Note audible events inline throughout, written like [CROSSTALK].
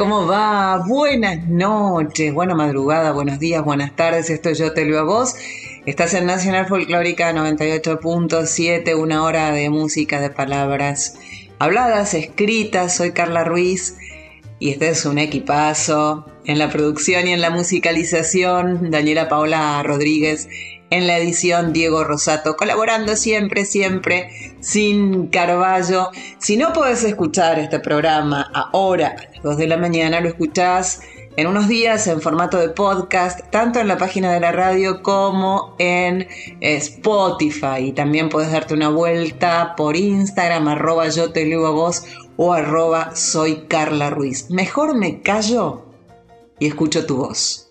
¿Cómo va? Buenas noches, buena madrugada, buenos días, buenas tardes. Esto Yo Te Leo a Vos. Estás en Nacional Folclórica 98.7, una hora de música, de palabras habladas, escritas. Soy Carla Ruiz y este es un equipazo. En la producción y en la musicalización, Daniela Paola Rodríguez. En la edición, Diego Rosato, colaborando siempre, siempre, sin Carballo. Si no puedes escuchar este programa ahora, a las 2 de la mañana, lo escuchás en unos días en formato de podcast, tanto en la página de la radio como en Spotify. Y también puedes darte una vuelta por Instagram, arroba yo te leo a vos o arroba soy Carla Ruiz. Mejor me callo y escucho tu voz.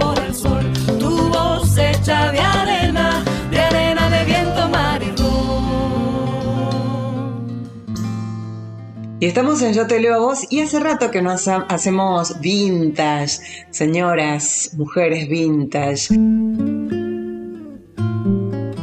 Y estamos en Yo Te Leo a Vos y hace rato que nos ha- hacemos vintage, señoras, mujeres vintage.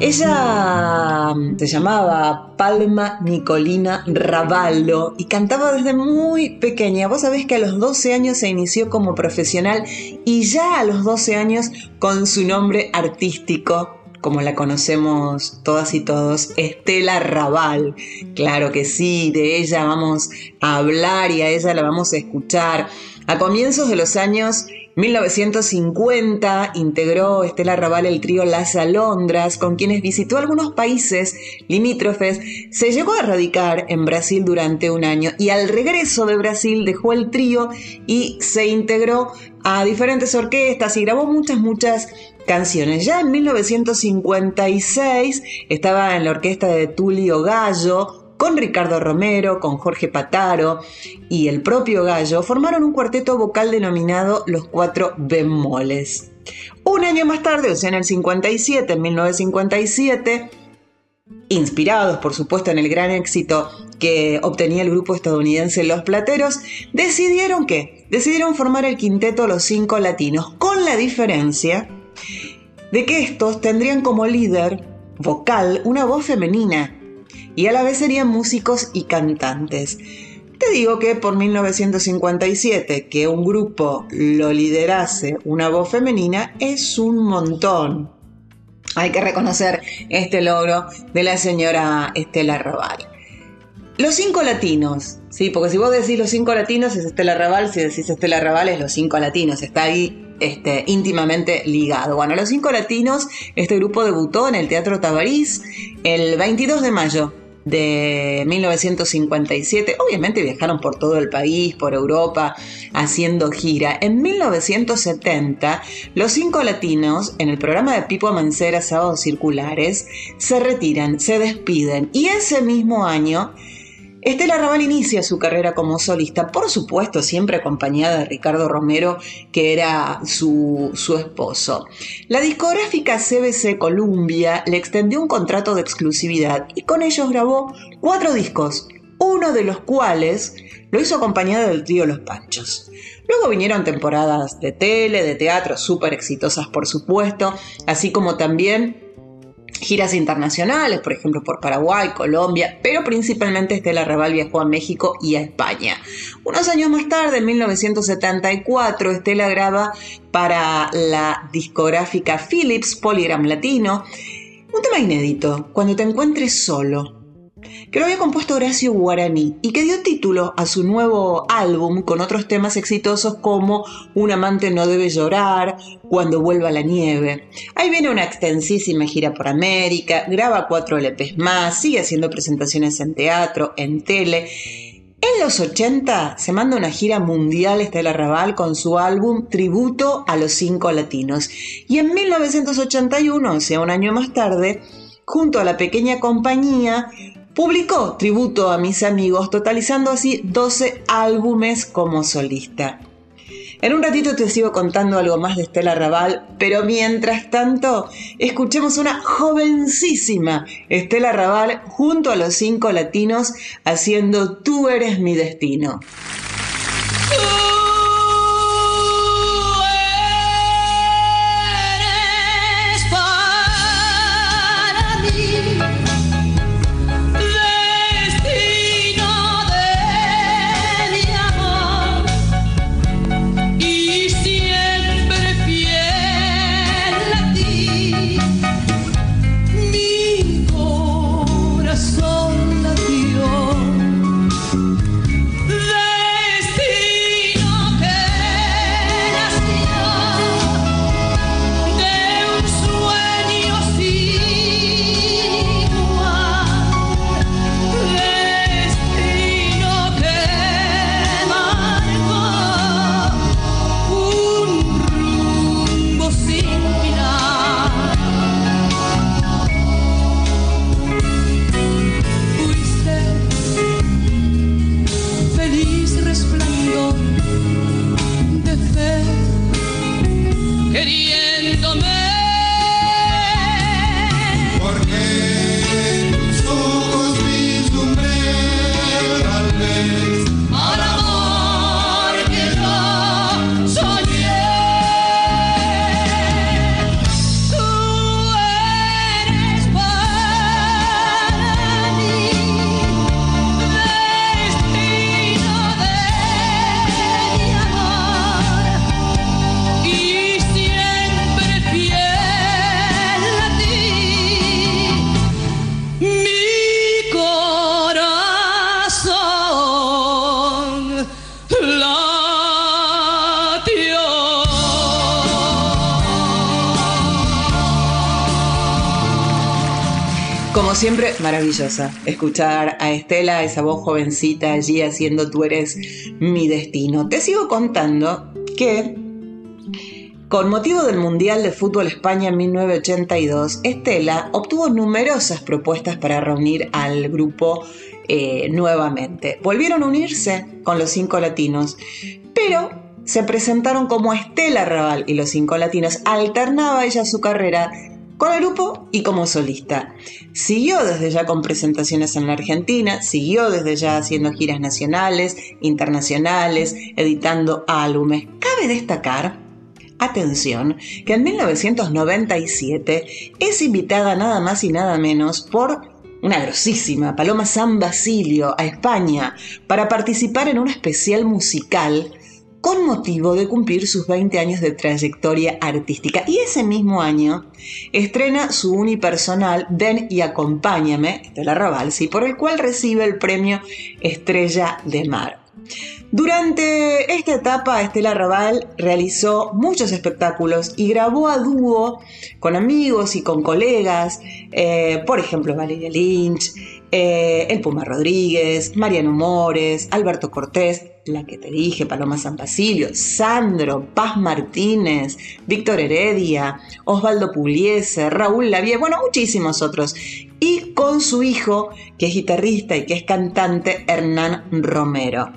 Ella mm, se llamaba Palma Nicolina Ravallo y cantaba desde muy pequeña. Vos sabés que a los 12 años se inició como profesional y ya a los 12 años con su nombre artístico como la conocemos todas y todos, Estela Raval. Claro que sí, de ella vamos a hablar y a ella la vamos a escuchar. A comienzos de los años 1950 integró Estela Raval el trío Las Alondras, con quienes visitó algunos países limítrofes. Se llegó a radicar en Brasil durante un año y al regreso de Brasil dejó el trío y se integró a diferentes orquestas y grabó muchas, muchas canciones. Ya en 1956 estaba en la orquesta de Tulio Gallo, con Ricardo Romero, con Jorge Pataro y el propio Gallo, formaron un cuarteto vocal denominado Los Cuatro Bemoles. Un año más tarde, o sea, en el 57, en 1957, inspirados por supuesto en el gran éxito que obtenía el grupo estadounidense Los Plateros, decidieron que decidieron formar el quinteto Los Cinco Latinos, con la diferencia de que estos tendrían como líder vocal una voz femenina y a la vez serían músicos y cantantes. Te digo que por 1957 que un grupo lo liderase una voz femenina es un montón. Hay que reconocer este logro de la señora Estela Raval. Los cinco latinos, sí, porque si vos decís los cinco latinos es Estela Raval, si decís Estela Raval es los cinco latinos, está ahí este, íntimamente ligado. Bueno, los cinco latinos, este grupo debutó en el Teatro Tabarís el 22 de mayo de 1957. Obviamente viajaron por todo el país, por Europa, haciendo gira. En 1970, los cinco latinos, en el programa de Pipo Mancera Sábados Circulares, se retiran, se despiden. Y ese mismo año Estela Raval inicia su carrera como solista, por supuesto siempre acompañada de Ricardo Romero, que era su, su, esposo. La discográfica CBC Columbia le extendió un contrato de exclusividad y con ellos grabó cuatro discos, uno de los cuales lo hizo acompañada del trío Los Panchos. Luego vinieron temporadas de tele, de teatro, súper exitosas por supuesto, así como también giras internacionales, por ejemplo por Paraguay, Colombia, pero principalmente Estela Raval viajó a México y a España. Unos años más tarde, en 1974, Estela graba para la discográfica Philips Polygram Latino un tema inédito, Cuando te encuentres solo, que lo había compuesto Horacio Guaraní y que dio título a su nuevo álbum con otros temas exitosos como Un amante no debe llorar, Cuando vuelva la nieve. Ahí viene una extensísima gira por América, graba cuatro LPs más, sigue haciendo presentaciones en teatro, en tele. En los 80 se manda una gira mundial Estela Raval con su álbum Tributo a los Cinco Latinos. Y en 1981, o sea, un año más tarde, junto a la pequeña compañía, Publicó tributo a mis amigos, totalizando así 12 álbumes como solista. En un ratito te sigo contando algo más de Estela Raval, pero mientras tanto, escuchemos una jovencísima Estela Raval junto a los cinco latinos haciendo Tú eres mi destino. Maravillosa. Escuchar a Estela, esa voz jovencita allí haciendo Tú eres mi destino. Te sigo contando que con motivo del Mundial de Fútbol España en 1982, Estela obtuvo numerosas propuestas para reunir al grupo eh, nuevamente. Volvieron a unirse con los cinco latinos, pero se presentaron como Estela Raval y los cinco latinos. Alternaba ella su carrera con el grupo y como solista. Siguió desde ya con presentaciones en la Argentina, siguió desde ya haciendo giras nacionales, internacionales, editando álbumes. Cabe destacar, atención, que en 1997 es invitada nada más y nada menos por una grosísima Paloma San Basilio a España para participar en un especial musical con motivo de cumplir sus 20 años de trayectoria artística. Y ese mismo año estrena su unipersonal Ven y Acompáñame de la Ravalsi, por el cual recibe el premio Estrella de Mar. Durante esta etapa, Estela Raval realizó muchos espectáculos y grabó a dúo con amigos y con colegas, eh, por ejemplo, Valeria Lynch, eh, El Puma Rodríguez, Mariano Mores, Alberto Cortés, la que te dije, Paloma San Basilio, Sandro, Paz Martínez, Víctor Heredia, Osvaldo Pugliese, Raúl Lavie, bueno, muchísimos otros. y con su hijo, que es guitarrista y que es cantante, Hernán Romero.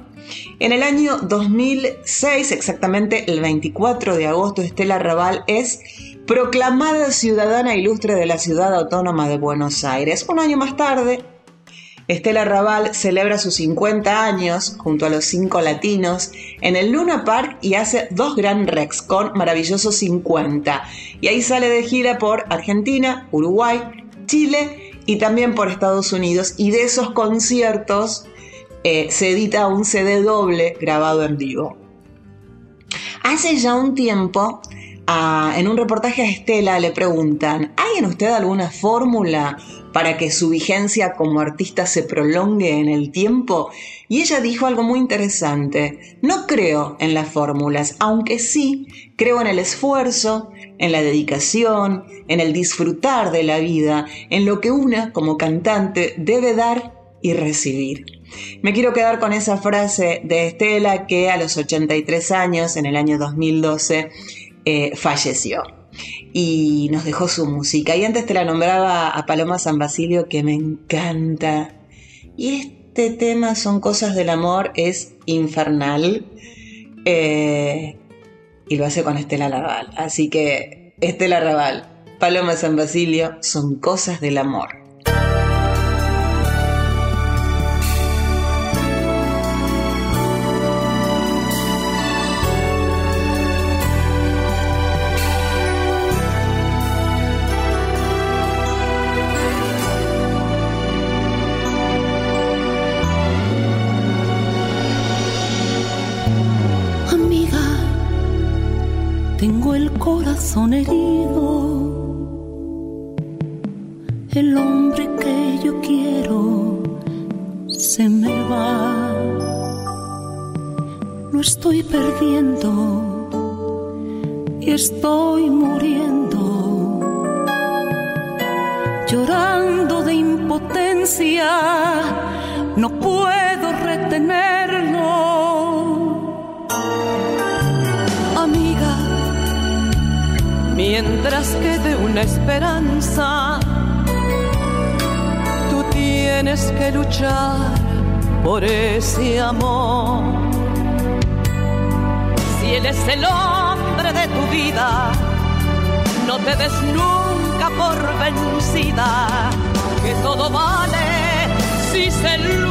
En el año 2006, exactamente el 24 de agosto, Estela Raval es proclamada ciudadana ilustre de la ciudad autónoma de Buenos Aires. Un año más tarde, Estela Raval celebra sus 50 años junto a los cinco latinos en el Luna Park y hace dos Grand Rex con maravillosos 50. Y ahí sale de gira por Argentina, Uruguay, Chile y también por Estados Unidos. Y de esos conciertos eh, se edita un CD doble grabado en vivo. Hace ya un tiempo, en un reportaje a Estela le preguntan, ¿hay en usted alguna fórmula para que su vigencia como artista se prolongue en el tiempo? Y ella dijo algo muy interesante, no creo en las fórmulas, aunque sí creo en el esfuerzo, en la dedicación, en el disfrutar de la vida, en lo que una como cantante debe dar y recibir. Me quiero quedar con esa frase de Estela que a los 83 años, en el año 2012, eh, falleció y nos dejó su música. Y antes te la nombraba a Paloma San Basilio, que me encanta. Y este tema, Son Cosas del Amor, es infernal. Eh, y lo hace con Estela Raval. Así que, Estela Raval, Paloma San Basilio, Son Cosas del Amor. Corazón herido. El hombre que yo quiero se me va. Lo estoy perdiendo y estoy muriendo. Llorando de impotencia, no puedo retenerlo mientras quede una esperanza, tú tienes que luchar por ese amor. Si él es el hombre de tu vida, no te des nunca por vencida, que todo vale si se lucha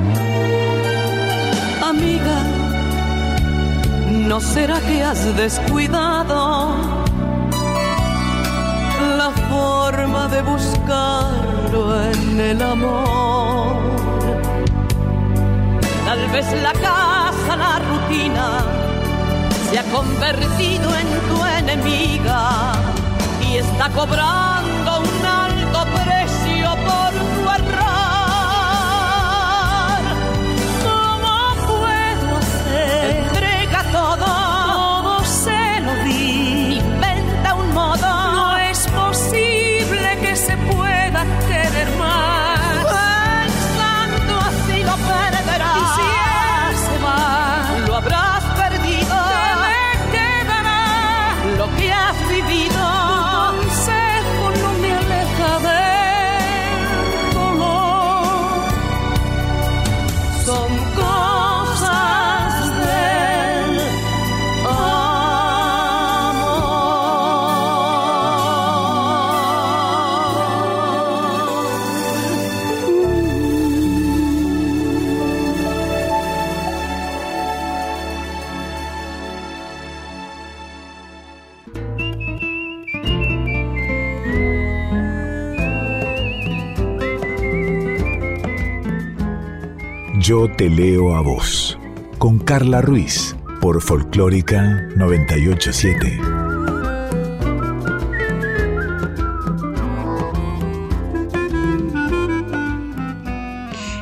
¿No será que has descuidado la forma de buscarlo en el amor? Tal vez la casa, la rutina, se ha convertido en tu enemiga y está cobrando Yo te leo a vos. Con Carla Ruiz por Folclórica 987.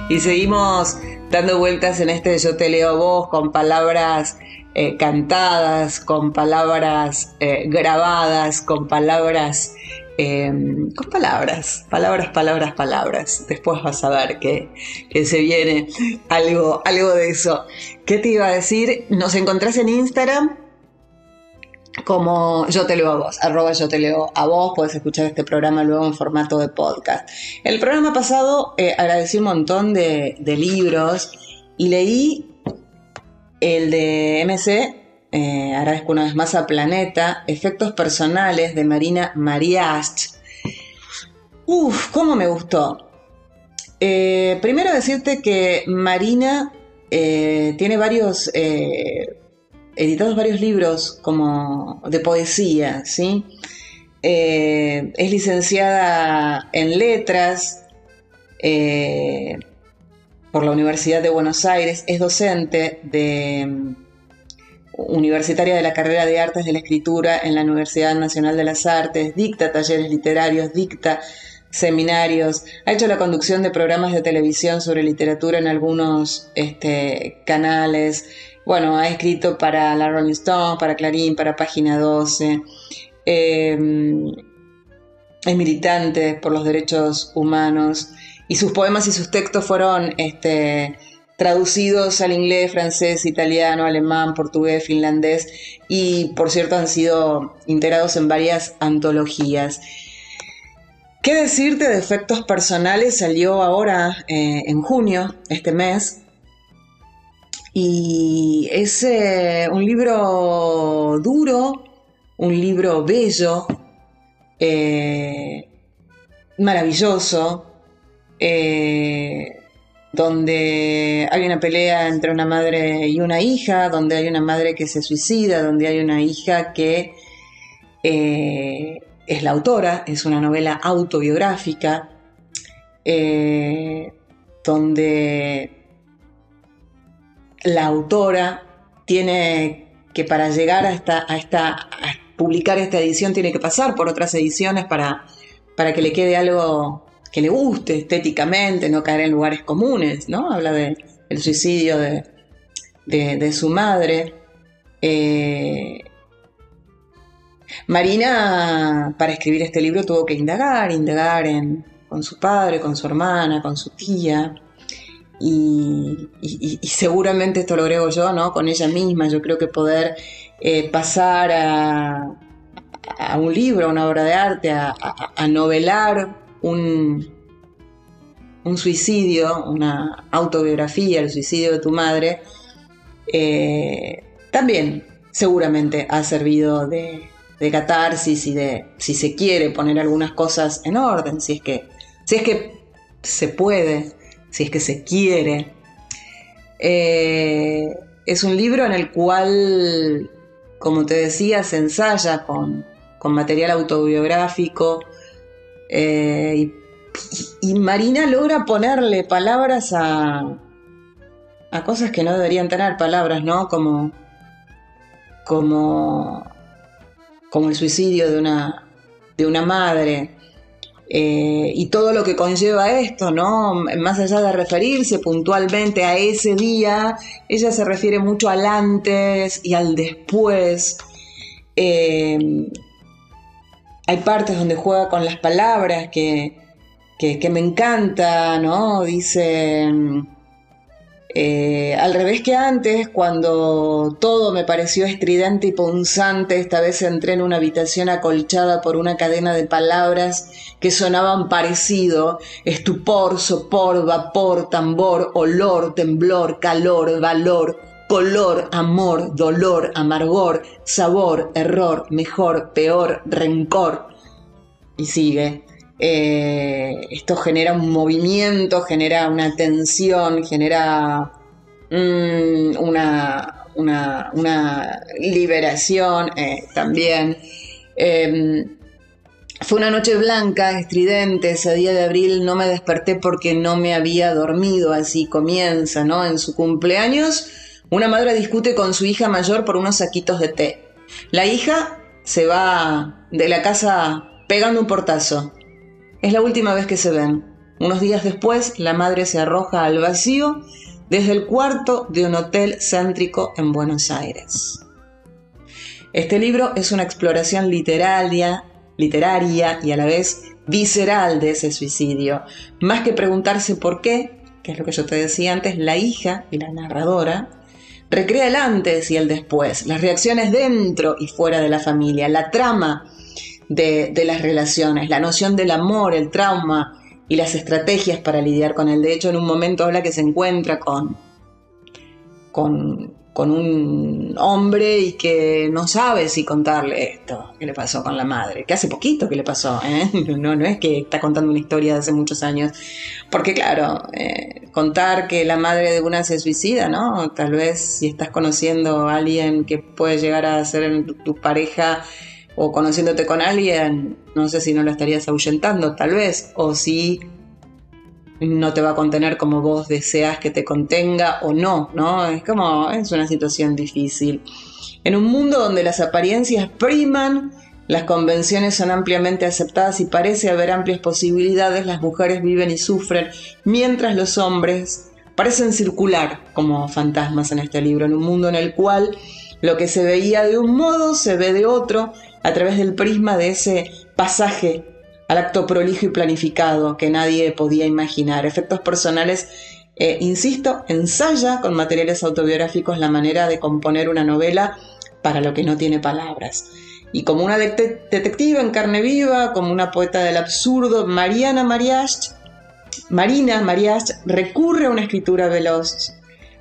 Y seguimos dando vueltas en este Yo te leo a vos con palabras eh, cantadas, con palabras eh, grabadas, con palabras, em, con palabras, palabras, palabras, palabras. Después vas a ver que, que, se viene algo, algo de eso. ¿Qué te iba a decir? Nos encontrás en Instagram como yo te leo a vos, arroba yo te leo a vos, puedes escuchar este programa luego en formato de podcast. El programa pasado eh, agradecí un montón de, de libros y leí el de MC, eh, agradezco una vez más a Planeta, Efectos Personales de Marina Mariach. Uf, cómo me gustó. Eh, primero decirte que Marina eh, tiene varios, editados varios libros como de poesía, ¿sí? es licenciada en letras, por la Universidad de Buenos Aires, es docente de universitaria de la carrera de Artes de la Escritura en la Universidad Nacional de las Artes, dicta talleres literarios, dicta seminarios, ha hecho la conducción de programas de televisión sobre literatura en algunos este, canales, bueno, ha escrito para la Rolling Stone, para Clarín, para Página 12, em, es militante por los derechos humanos, y sus poemas y sus textos fueron este, traducidos al inglés, francés, italiano, alemán, portugués, finlandés y por cierto han sido integrados en varias antologías. ¿Qué decirte de efectos personales? Salió ahora eh, en junio, este mes, y es eh, un libro duro, un libro bello, eh, maravilloso, eh, donde hay una pelea entre una madre y una hija, donde hay una madre que se suicida, donde hay una hija que eh, es la autora, es una novela autobiográfica, eh, donde la autora tiene que para llegar a esta, a esta a publicar esta edición tiene que pasar por otras ediciones para, para que le quede algo que le guste estéticamente, no caer en lugares comunes, ¿no? Habla del suicidio de, su madre. Eh, Marina, para escribir este libro, tuvo que indagar, indagar en, con su padre, con su hermana, con su tía. Y, seguramente esto lo agrego yo, ¿no? Con ella misma. Yo creo que poder eh, pasar a, un libro, a una obra de arte, a, a novelar un, un suicidio, una autobiografía, el suicidio de tu madre, eh, también seguramente ha servido de, catarsis y de, si se quiere, poner algunas cosas en orden, si es que, si es que se puede, si es que se quiere. Eh, es un libro en el cual, como te decía, se ensaya con, con material autobiográfico, eh, y, Marina logra ponerle palabras a, a cosas que no deberían tener palabras, ¿no? Como, como, como el suicidio de una, de una madre. Eh, y todo lo que conlleva esto, ¿no? Más allá de referirse puntualmente a ese día, ella se refiere mucho al antes y al después. Eh, hay partes donde juega con las palabras que, me encanta, ¿no? Dice, eh, al revés que antes, cuando todo me pareció estridente y punzante, esta vez entré en una habitación acolchada por una cadena de palabras que sonaban parecido, estupor, sopor, vapor, tambor, olor, temblor, calor, valor, color, amor, dolor, amargor, sabor, error, mejor, peor, rencor. Y sigue. Eh, esto genera un movimiento, genera una tensión, genera mm, una, una, liberación eh, también. Em, Fue una noche blanca, estridente, ese día de abril no me desperté porque no me había dormido, así comienza, ¿no? En su cumpleaños, una madre discute con su hija mayor por unos saquitos de té. La hija se va de la casa pegando un portazo. Es la última vez que se ven. Unos días después, la madre se arroja al vacío desde el cuarto de un hotel céntrico en Buenos Aires. Este libro es una exploración literaria literaria y a la vez visceral de ese suicidio. Más que preguntarse por qué, que es lo que yo te decía antes, la hija y la narradora recrea el antes y el después, las reacciones dentro y fuera de la familia, la trama de, de las relaciones, la noción del amor, el trauma y las estrategias para lidiar con él. De hecho, en un momento habla que se encuentra con, con con un hombre y que no sabe si contarle esto que le pasó con la madre, que hace poquito que le pasó, ¿eh? [LAUGHS] no, no es que está contando una historia de hace muchos años, porque claro, eh, contar que la madre de una se suicida, ¿no? Tal vez si estás conociendo a alguien que puede llegar a ser tu pareja o conociéndote con alguien, no sé si no lo estarías ahuyentando, tal vez, o si no te va a contener como vos deseas que te contenga o no, ¿no? Es como, es una situación difícil. En un mundo donde las apariencias priman, las convenciones son ampliamente aceptadas y parece haber amplias posibilidades, las mujeres viven y sufren, mientras los hombres parecen circular como fantasmas en este libro, en un mundo en el cual lo que se veía de un modo se ve de otro a través del prisma de ese pasaje al acto prolijo y planificado que nadie podía imaginar. Efectos personales, eh, insisto, ensaya con materiales autobiográficos la manera de componer una novela para lo que no tiene palabras. Y como una detective en carne viva, como una poeta del absurdo, Mariana Mariach, Marina Mariach recurre a una escritura veloz,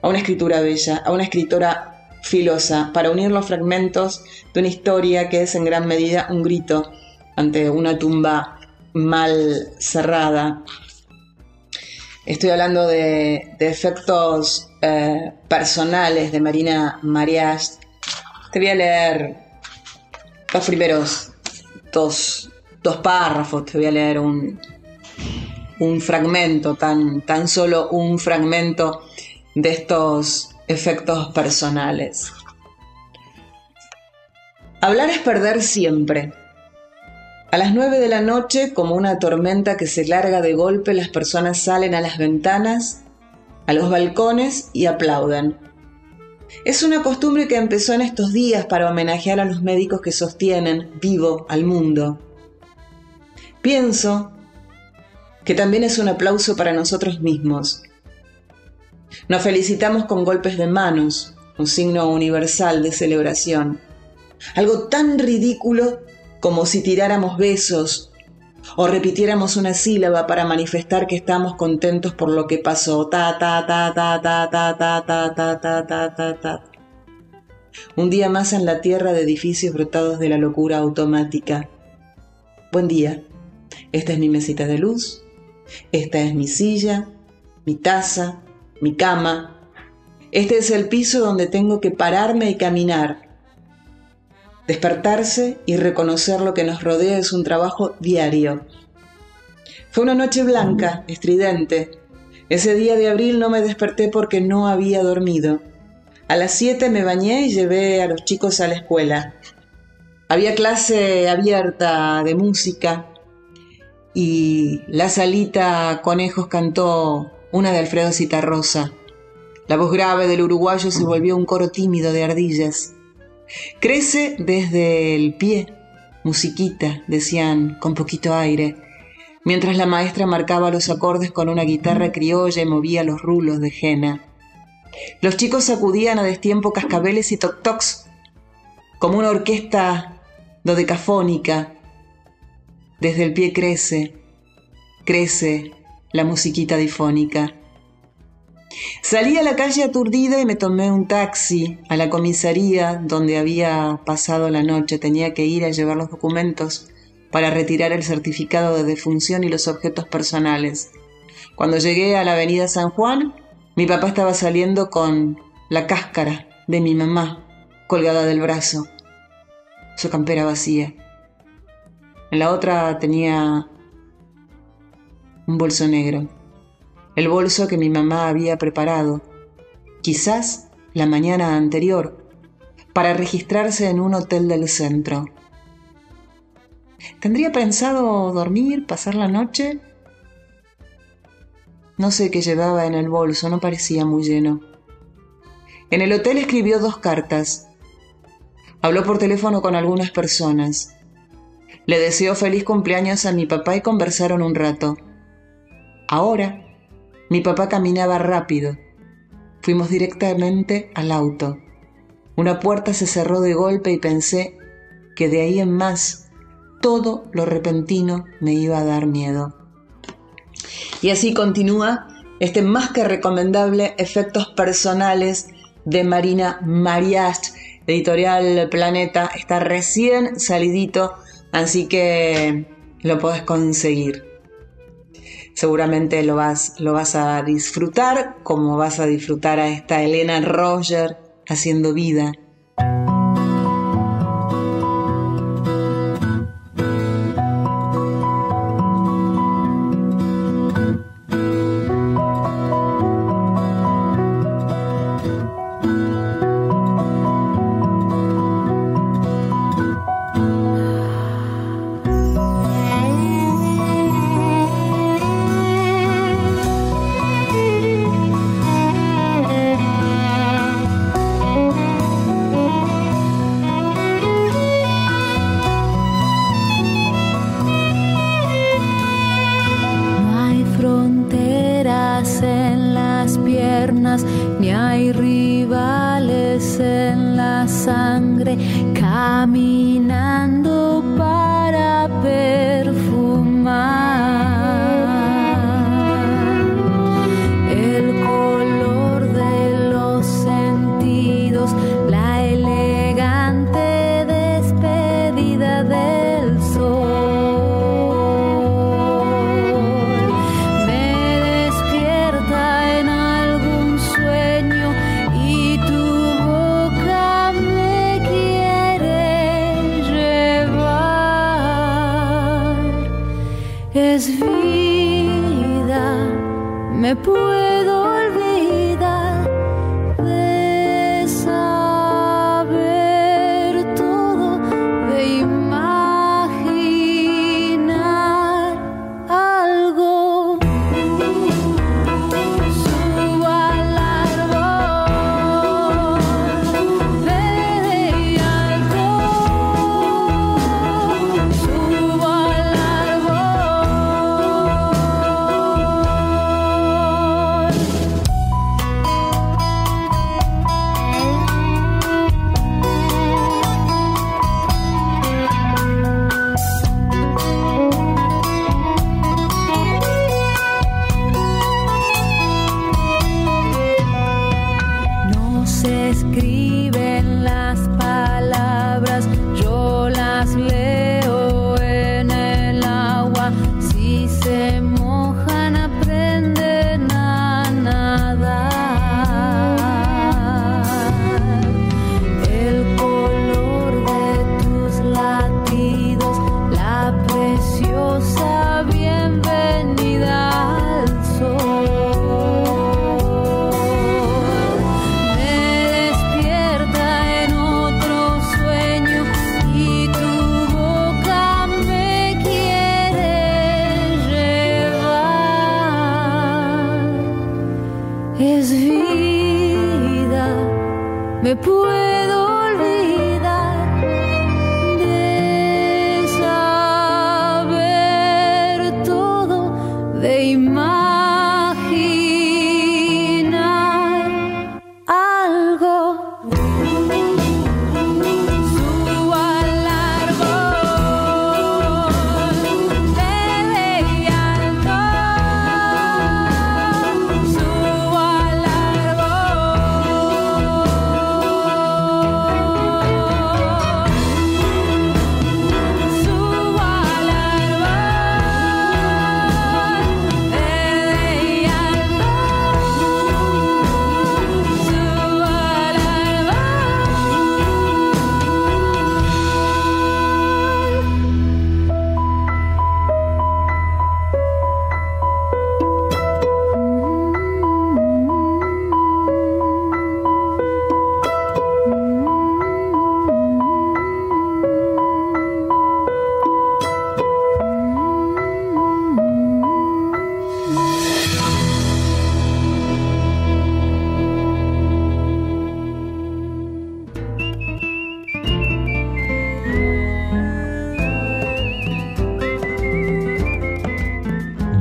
a una escritura bella, a una escritora filosa, para unir los fragmentos de una historia que es en gran medida un grito ante una tumba mal cerrada. Estoy hablando de, efectos eh, personales de Marina Marias. Te voy a leer los primeros dos, párrafos, te voy a leer un, un fragmento, tan, tan solo un fragmento de estos efectos personales. Hablar es perder siempre. A las nueve de la noche, como una tormenta que se larga de golpe, las personas salen a las ventanas, a los balcones y aplauden. Es una costumbre que empezó en estos días para homenajear a los médicos que sostienen vivo al mundo. Pienso que también es un aplauso para nosotros mismos. Nos felicitamos con golpes de manos, un signo universal de celebración. Algo tan ridículo como si tiráramos besos o repitiéramos una sílaba para manifestar que estamos contentos por lo que pasó. Ta ta ta ta ta ta ta ta ta ta ta ta ta. Un día más en la tierra de edificios brotados de la locura automática. Buen día. Esta es mi mesita de luz. Esta es mi silla, mi taza, mi cama. Este es el piso donde tengo que pararme y caminar Despertarse y reconocer lo que nos rodea es un trabajo diario. Fue una noche blanca, estridente. Ese día de abril no me desperté porque no había dormido. A las 7 me bañé y llevé a los chicos a la escuela. Había clase abierta de música y la salita Conejos cantó una de Alfredo Citarrosa. La voz grave del uruguayo se volvió un coro tímido de ardillas. Crece desde el pie, musiquita, decían, con poquito aire, mientras la maestra marcaba los acordes con una guitarra criolla y movía los rulos de jena. Los chicos sacudían a destiempo cascabeles y toc-tocs, como una orquesta dodecafónica. Desde el pie crece, crece la musiquita difónica. Salí a la calle aturdida y me tomé un taxi a la comisaría donde había pasado la noche. Tenía que ir a llevar los documentos para retirar el certificado de defunción y los objetos personales. Cuando llegué a la avenida San Juan, mi papá estaba saliendo con la cáscara de mi mamá colgada del brazo, su campera vacía. En la otra tenía un bolso negro, el bolso que mi mamá había preparado, quizás la mañana anterior, para registrarse en un hotel del centro. ¿Tendría pensado dormir, pasar la noche? No sé qué llevaba en el bolso, no parecía muy lleno. En el hotel escribió dos cartas. Habló por teléfono con algunas personas. Le deseó feliz cumpleaños a mi papá y conversaron un rato. Ahora, mi papá caminaba rápido. Fuimos directamente al auto. Una puerta se cerró de golpe y pensé que de ahí en más todo lo repentino me iba a dar miedo. Y así continúa este más que recomendable Efectos Personales de Marina Mariast, editorial Planeta. Está recién salidito, así que lo podés conseguir. Seguramente lo vas, lo vas a disfrutar como vas a disfrutar a esta Elena Roger haciendo vida I mean.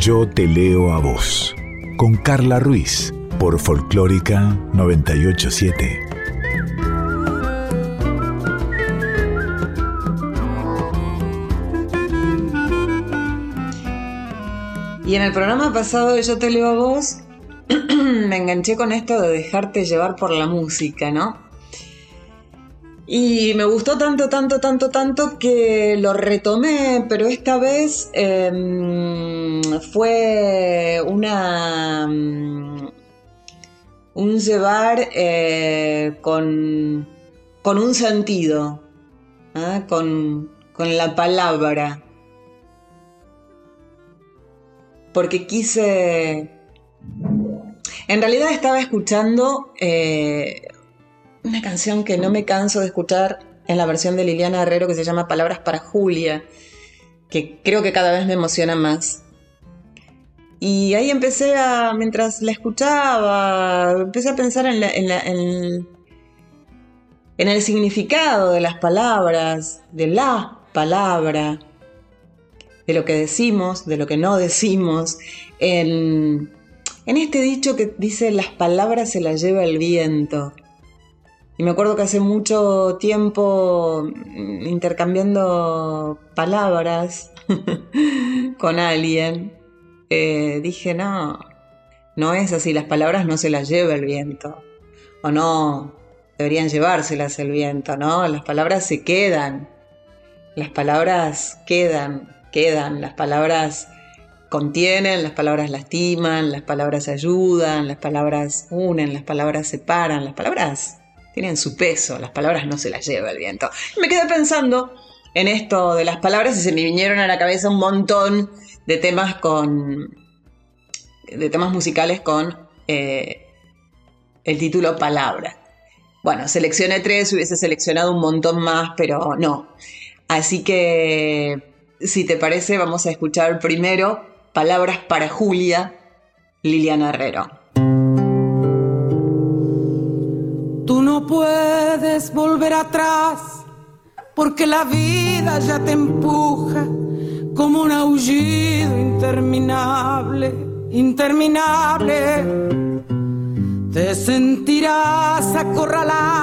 Yo te leo a vos. Con Carla Ruiz por Folclórica 987. Y en el programa pasado de Yo te leo a vos, [CLEARS THROAT] me enganché con esto de dejarte llevar por la música, ¿no? Y me gustó tanto, tanto, tanto, tanto que lo retomé, pero esta vez em, fue una... Mm, un llevar eh, con, con, un sentido, ¿ah? con, con la palabra. porque quise... En realidad estaba escuchando eh, una canción que no me canso de escuchar en la versión de Liliana Herrero que se llama Palabras para Julia, que creo que cada vez me emociona más. Y ahí empecé a, mientras la escuchaba, empecé a pensar en, en, en el significado de las palabras, de la palabra, de lo que decimos, de lo que no decimos, en, este dicho que dice las palabras se las lleva el viento. Y me acuerdo que hace mucho tiempo mm, intercambiando palabras [LAUGHS] con alguien, eh, dije, no, no es así, las palabras no se las lleva el viento. O no, deberían llevárselas el viento, ¿no? Las palabras se quedan. Las palabras quedan quedan, las palabras contienen, las palabras lastiman, las palabras ayudan, las palabras unen, las palabras separan, las palabras tienen su peso, las palabras no se las lleva el viento. Me quedé pensando en esto de las palabras y se me vinieron a la cabeza un montón de temas con. de temas musicales con eh, el título Palabra. Bueno, seleccioné tres, hubiese seleccionado un montón más, pero no. Así que si te parece, vamos a escuchar primero Palabras para Julia, Liliana Herrero. Tú no puedes volver atrás porque la vida ya te empuja como un aullido interminable, interminable. Te sentirás acorralada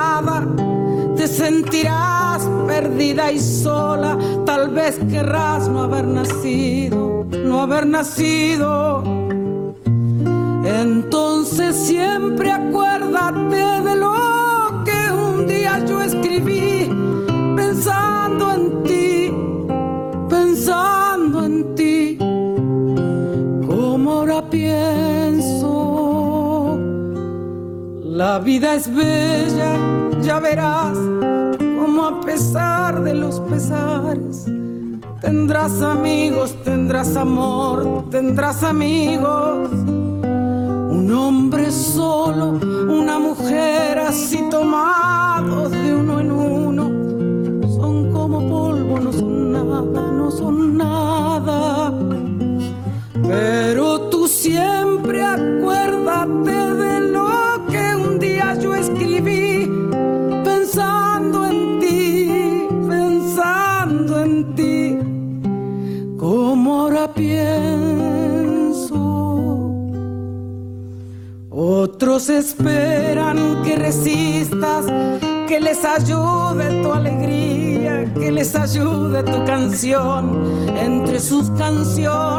te sentirás perdida y sola, tal vez querrás no haber nacido, no haber nacido. Entonces siempre acuérdate de lo que un día yo escribí, pensando en ti, pensando en ti, como ahora pienso. La vida es bella ya verás como a pesar de los pesares, tendrás amigos, tendrás amor, tendrás amigos. Un hombre solo, una mujer así tomados entre sus canciones.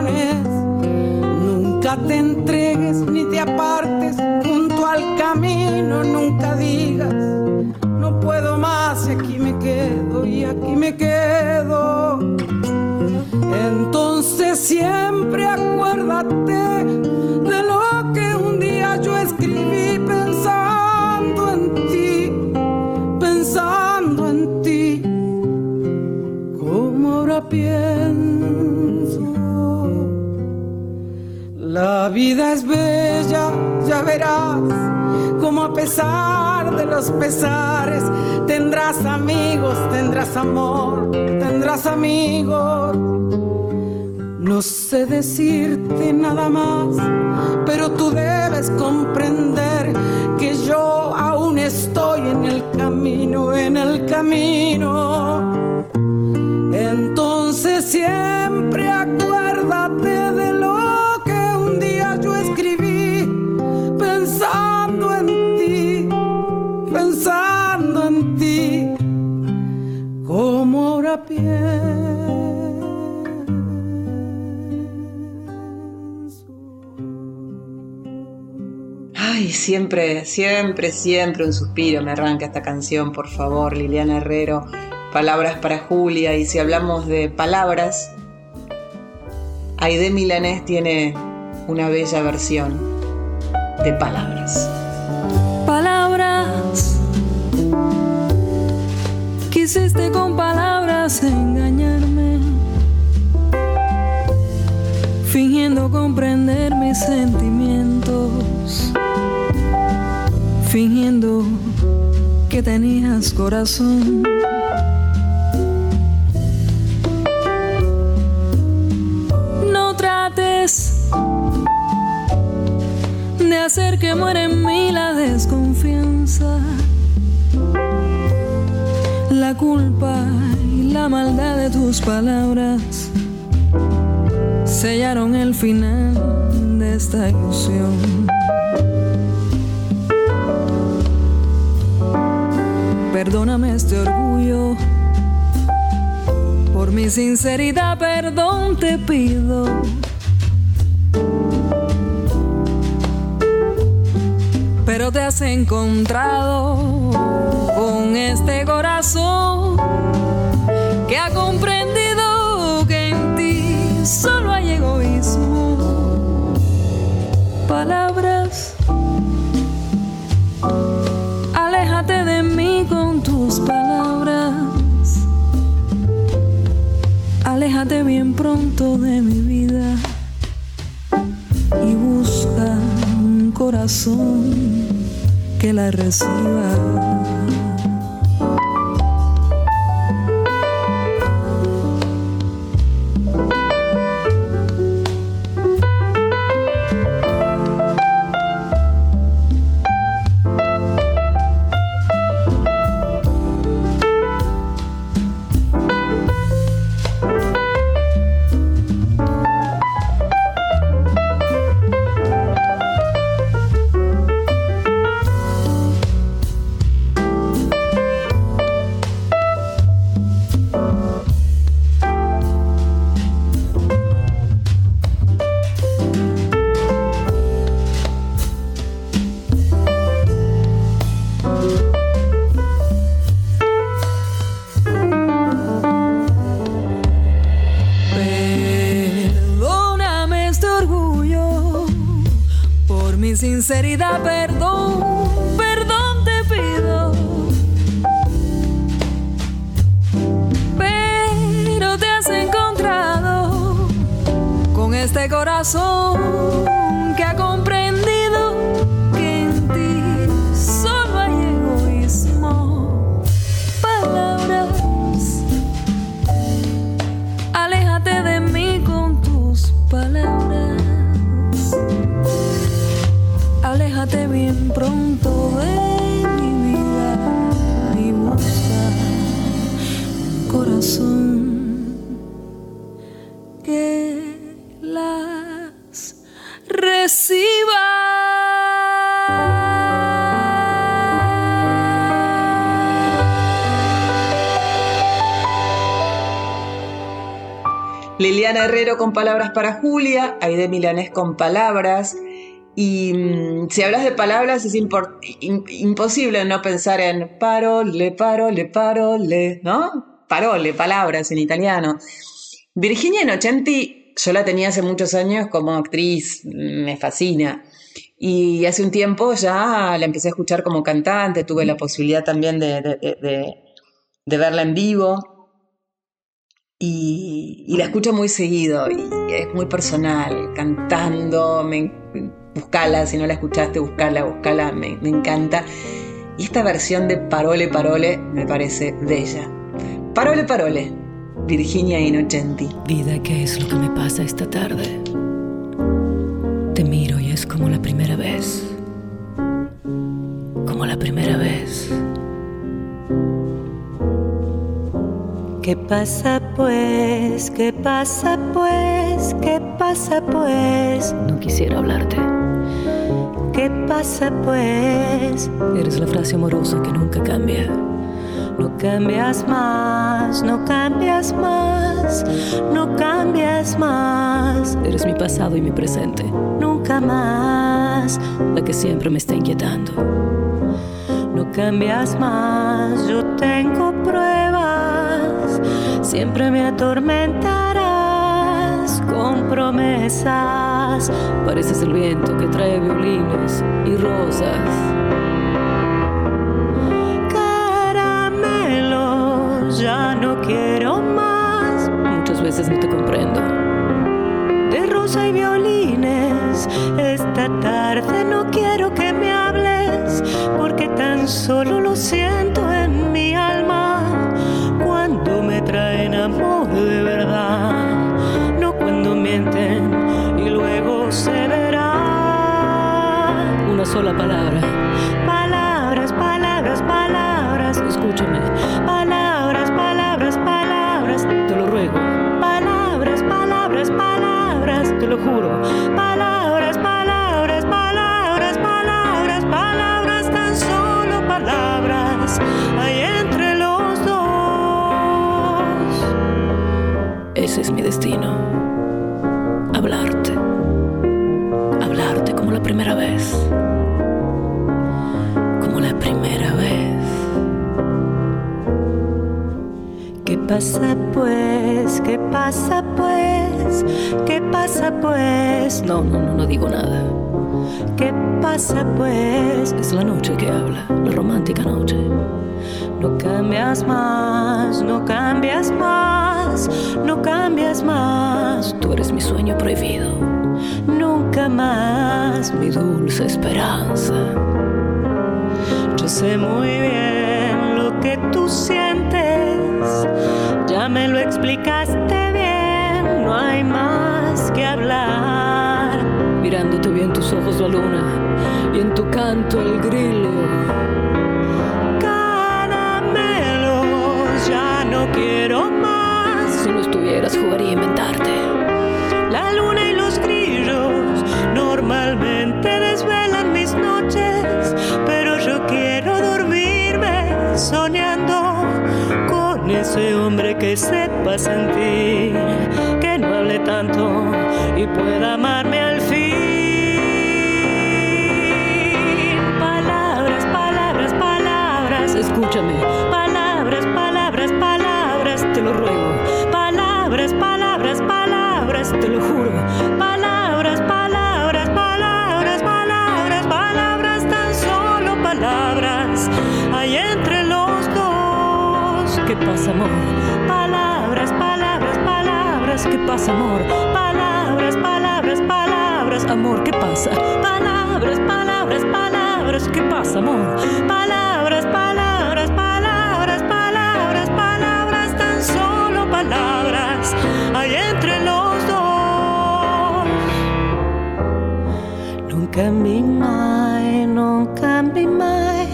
Pesares, tendrás amigos, tendrás amor, tendrás amigos no sé decirte nada más, pero tú debes comprender que yo aún estoy en el camino, en el camino. Ay, siempre, siempre, siempre un suspiro me arranca esta canción, por favor, Liliana Herrero. Palabras para Julia. Y si hablamos de palabras, Aide Milanés tiene una bella versión de palabras. Palabras. Quisiste con palabras engañarme, fingiendo comprender mis sentimientos, fingiendo que tenías corazón. No trates de hacer que muera en mí la desconfianza, la culpa y la maldad de tus palabras sellaron el final de esta ilusión. Perdóname este orgullo, por mi sinceridad perdón te pido. Pero te has encontrado con este corazón que ha comprendido que en ti solo hay egoísmo. Palabras, de mi vida y busca un corazón que la reciba. Liliana Herrero con palabras para Julia, Aide Milanés con palabras. Y mm, si hablas de palabras es imposible no pensar en parole, parole, parole, ¿no? Parole, palabras en italiano. Virginia Innocenti, yo la tenía hace muchos años como actriz, me fascina. Y hace un tiempo ya la empecé a escuchar como cantante, tuve la posibilidad también de- de verla en vivo y, y la escucho muy seguido y es muy personal, cantando, me, buscala, si no la escuchaste, buscala, buscala, me, encanta. Y esta versión de Parole Parole me parece bella. Parole Parole, Virginia Innocenti. Vida, ¿qué es lo que me pasa esta tarde? Te miro y es como la primera vez. Como la primera vez. ¿Qué pasa pues? ¿Qué pasa pues? ¿Qué pasa pues? No quisiera hablarte. ¿Qué pasa pues? Eres la frase amorosa que nunca cambia. No cambias más, no cambias más, no cambias más. Eres mi pasado y mi presente. Nunca más, la que siempre me está inquietando. No cambias más, yo tengo pruebas. Siempre me atormentarás con promesas. Pareces el viento que trae violines y rosas Es mi destino. Hablarte. Hablarte como la primera vez. Como la primera vez. ¿Qué pasa pues? ¿Qué pasa pues? ¿Qué pasa pues? No, no, no, no digo nada. ¿Qué pasa pues? Es la noche que habla, la romántica noche. No cambias más, no cambias más, no cambias más. Tú eres mi sueño prohibido. Nunca más, mi dulce esperanza. Yo sé muy bien lo que tú sientes ya me lo explicaste bien, no hay más que hablar. Mirándote bien tus ojos la luna y en tu canto el grillo. Si no estuvieras, jugaría a inventarte. La luna y los grillos normalmente desvelan mis noches, pero yo quiero dormirme soñando ese hombre que sepa sentir, que no hable tanto y pueda amarme al fin. Palabras, palabras, palabras, escúchame. Palabras, palabras, palabras, te lo ruego. Te lo juro. Palabras, palabras, palabras, palabras, palabras, tan solo palabras. Hay entre ¿Qué pasa, amor? Palabras, palabras, palabras, ¿qué pasa, amor? Palabras, palabras, palabras, amor, ¿qué pasa? Palabras, palabras, palabras, ¿qué pasa, amor? Palabras, palabras, palabras, Mi mai, nunca mi mai,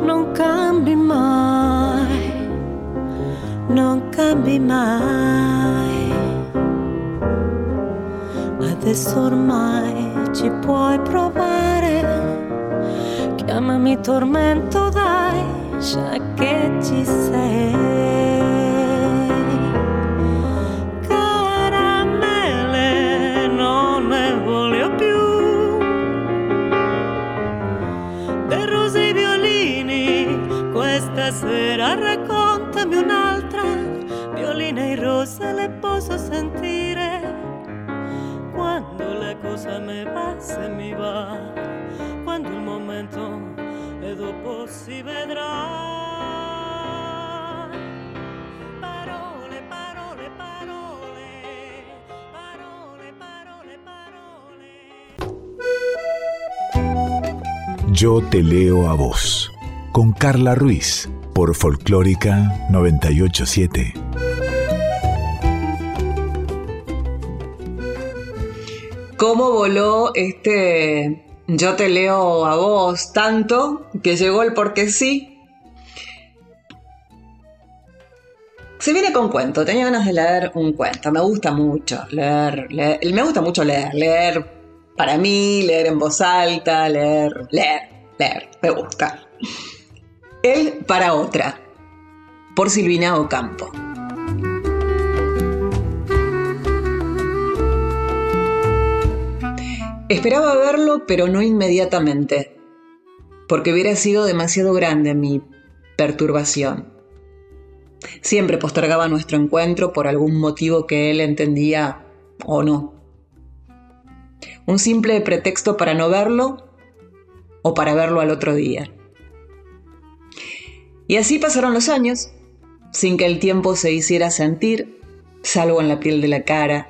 nunca mi mai non cambi mai. Adesso ormai ci puoi provare. Chiamami tormento, dai, già che ci sei. Cosa me va se mi va. Quando il momento e dopo si vedrà Yo te leo a vos. Con Carla Ruiz por Folclórica 987. Cómo voló este yo te leo a vos tanto que llegó el porque sí. Se viene con cuento, tenía ganas de leer un cuento, me gusta mucho leer, me gusta mucho leer, leer para mí, leer en voz alta, leer, leer, leer, me gusta. Él para otra. por Silvina Ocampo. Esperaba verlo, pero no inmediatamente, porque hubiera sido demasiado grande mi perturbación. Siempre postergaba nuestro encuentro por algún motivo que él entendía o no. Un simple pretexto para no verlo o para verlo al otro día. Y así pasaron los años, sin que el tiempo se hiciera sentir, salvo en la piel de la cara,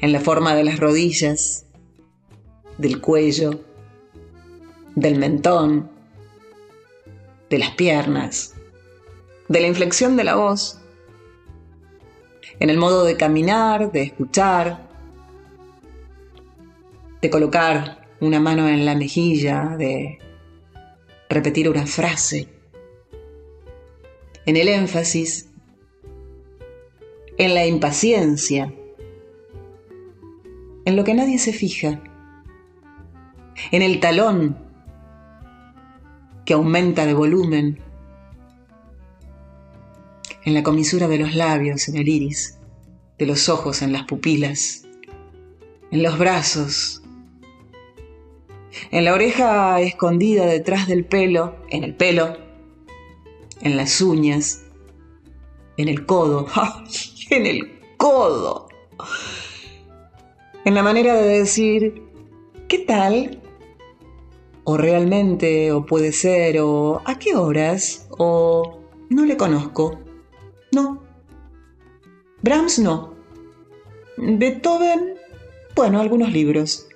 en la forma de las rodillas, del cuello, del mentón, de las piernas, de la inflexión de la voz, en el modo de caminar, de escuchar, de colocar una mano en la mejilla, de repetir una frase, en el énfasis, en la impaciencia, en lo que nadie se fija, en el talón que aumenta de volumen, en la comisura de los labios, en el iris, de los ojos, en las pupilas, en los brazos, en la oreja escondida detrás del pelo, en el pelo, en las uñas, en el codo, [LAUGHS] en el codo, en la manera de decir, ¿qué tal? O realmente, o puede ser, o ¿a qué horas? O no le conozco. No. Brahms no. Beethoven, bueno, algunos libros.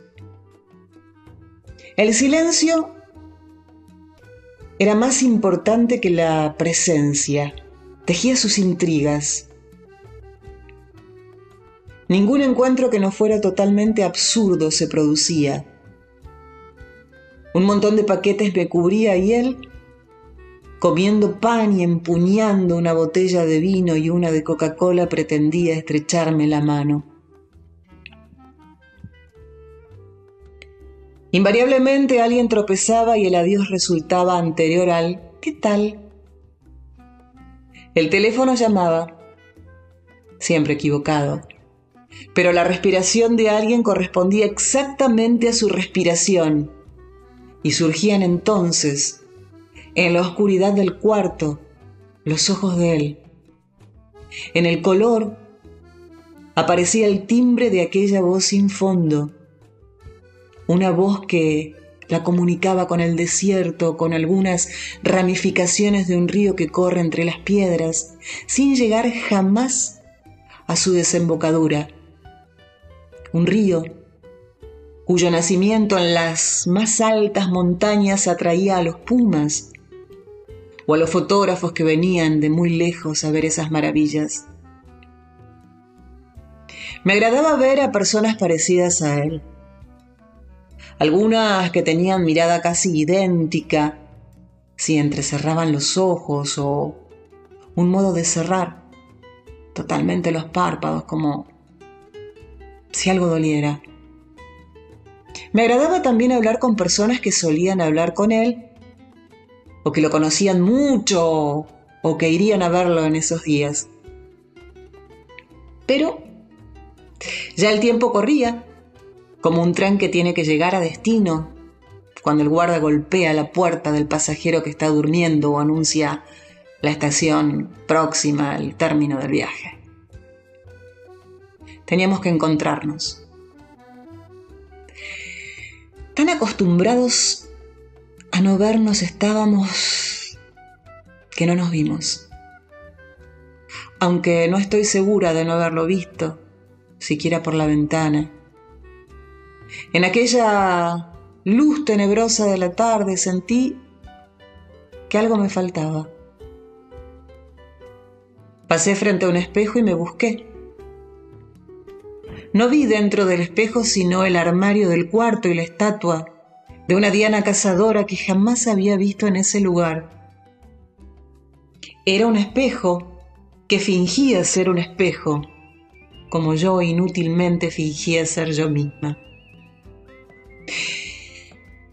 El silencio era más importante que la presencia, tejía sus intrigas. Ningún encuentro que no fuera totalmente absurdo se producía. Un montón de paquetes me cubría y él, comiendo pan y empuñando una botella de vino y una de Coca-Cola, pretendía estrecharme la mano. Invariablemente alguien tropezaba y el adiós resultaba anterior al ¿qué tal? El teléfono llamaba, siempre equivocado, pero la respiración de alguien correspondía exactamente a su respiración y surgían entonces, en la oscuridad del cuarto, los ojos de él. En el color aparecía el timbre de aquella voz sin fondo una voz que la comunicaba con el desierto, con algunas ramificaciones de un río que corre entre las piedras, sin llegar jamás a su desembocadura. Un río cuyo nacimiento en las más altas montañas atraía a los pumas o a los fotógrafos que venían de muy lejos a ver esas maravillas. Me agradaba ver a personas parecidas a él algunas que tenían mirada casi idéntica, si entrecerraban los ojos o un modo de cerrar totalmente los párpados como si algo doliera. Me agradaba también hablar con personas que solían hablar con él o que lo conocían mucho o que irían a verlo en esos días. Pero ya el tiempo corría como un tren que tiene que llegar a destino, cuando el guarda golpea la puerta del pasajero que está durmiendo o anuncia la estación próxima al término del viaje. Teníamos que encontrarnos. Tan acostumbrados a no vernos estábamos que no nos vimos. Aunque no estoy segura de no haberlo visto, siquiera por la ventana en aquella luz tenebrosa de la tarde sentí que algo me faltaba. Pasé frente a un espejo y me busqué. No vi dentro del espejo sino el armario del cuarto y la estatua de una Diana cazadora que jamás había visto en ese lugar. Era un espejo que fingía ser un espejo, como yo inútilmente fingía ser yo misma.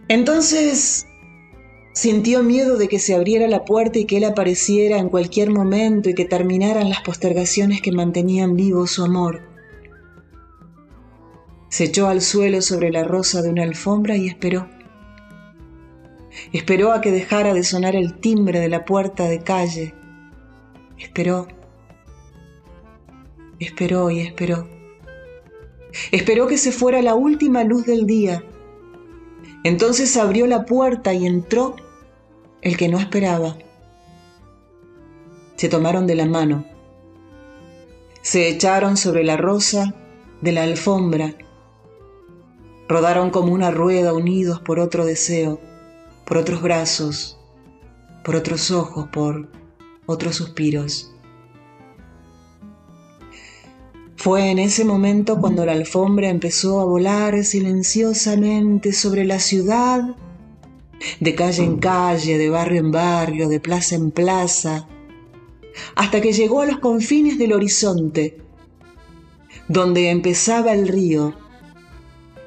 Entonces Sintió miedo de que se abriera la puerta y que él apareciera en cualquier momento y que terminaran las postergaciones que mantenían vivo su amor. Se echó al suelo sobre la rosa de una alfombra y esperó. Esperó a que dejara de sonar el timbre de la puerta de calle. Esperó. Esperó y esperó. Esperó que se fuera la última luz del día. Entonces abrió la puerta y entró el que no esperaba. Se tomaron de la mano. Se echaron sobre la rosa de la alfombra. Rodaron como una rueda unidos por otro deseo, por otros brazos, por otros ojos, por otros suspiros. Fue en ese momento cuando la alfombra empezó a volar silenciosamente sobre la ciudad de calle en calle, de barrio en barrio, de plaza en plaza, hasta que llegó a los confines del horizonte, donde empezaba el río,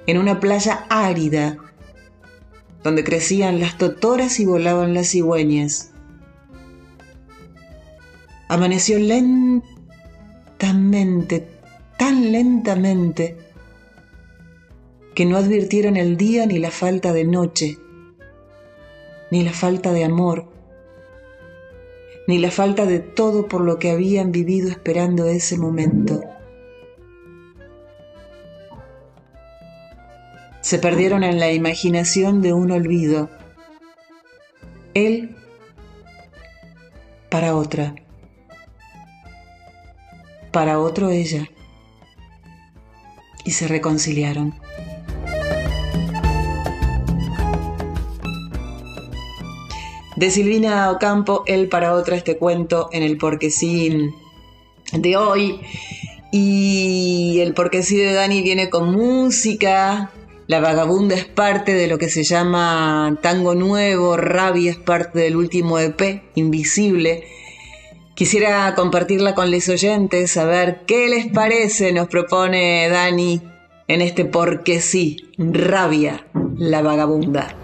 en una playa árida, donde crecían las totoras y volaban las cigüeñas. Amaneció lentamente, tan lentamente, que no advirtieron el día ni la falta de noche ni la falta de amor, ni la falta de todo por lo que habían vivido esperando ese momento. Se perdieron en la imaginación de un olvido. Él para otra, para otro ella, y se reconciliaron. de Silvina Ocampo, él para otra este cuento en el porque sí de hoy. Y el porque sí de Dani viene con música. La vagabunda es parte de lo que se llama Tango Nuevo, Rabia es parte del último EP, Invisible. Quisiera compartirla con los oyentes, a ver qué les parece, nos propone Dani en este porque sí, Rabia, la vagabunda.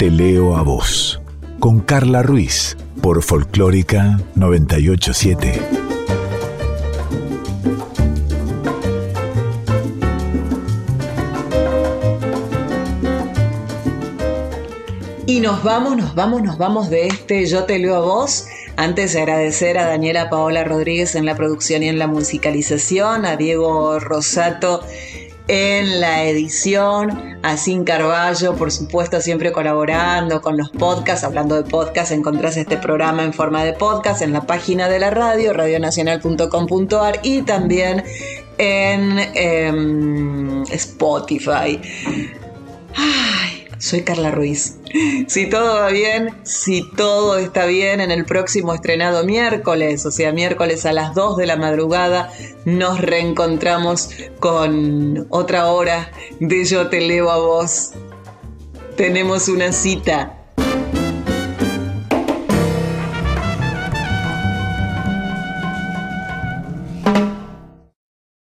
Te leo a vos. Con Carla Ruiz por Folclórica 987. Y nos vamos, nos vamos, nos vamos de este Yo te leo a vos. Antes de agradecer a Daniela Paola Rodríguez en la producción y en la musicalización, a Diego Rosato en la edición, a Sin Carballo, por supuesto, siempre colaborando con los podcasts. Hablando de podcasts, encontrás este programa en forma de podcast en la página de la radio, radionacional.com.ar y también en em, Spotify. Ay, soy Carla Ruiz. Si todo va bien, si todo está bien, en el próximo estrenado miércoles, o sea, miércoles a las 2 de la madrugada, nos reencontramos con otra hora de Yo te leo a vos. Tenemos una cita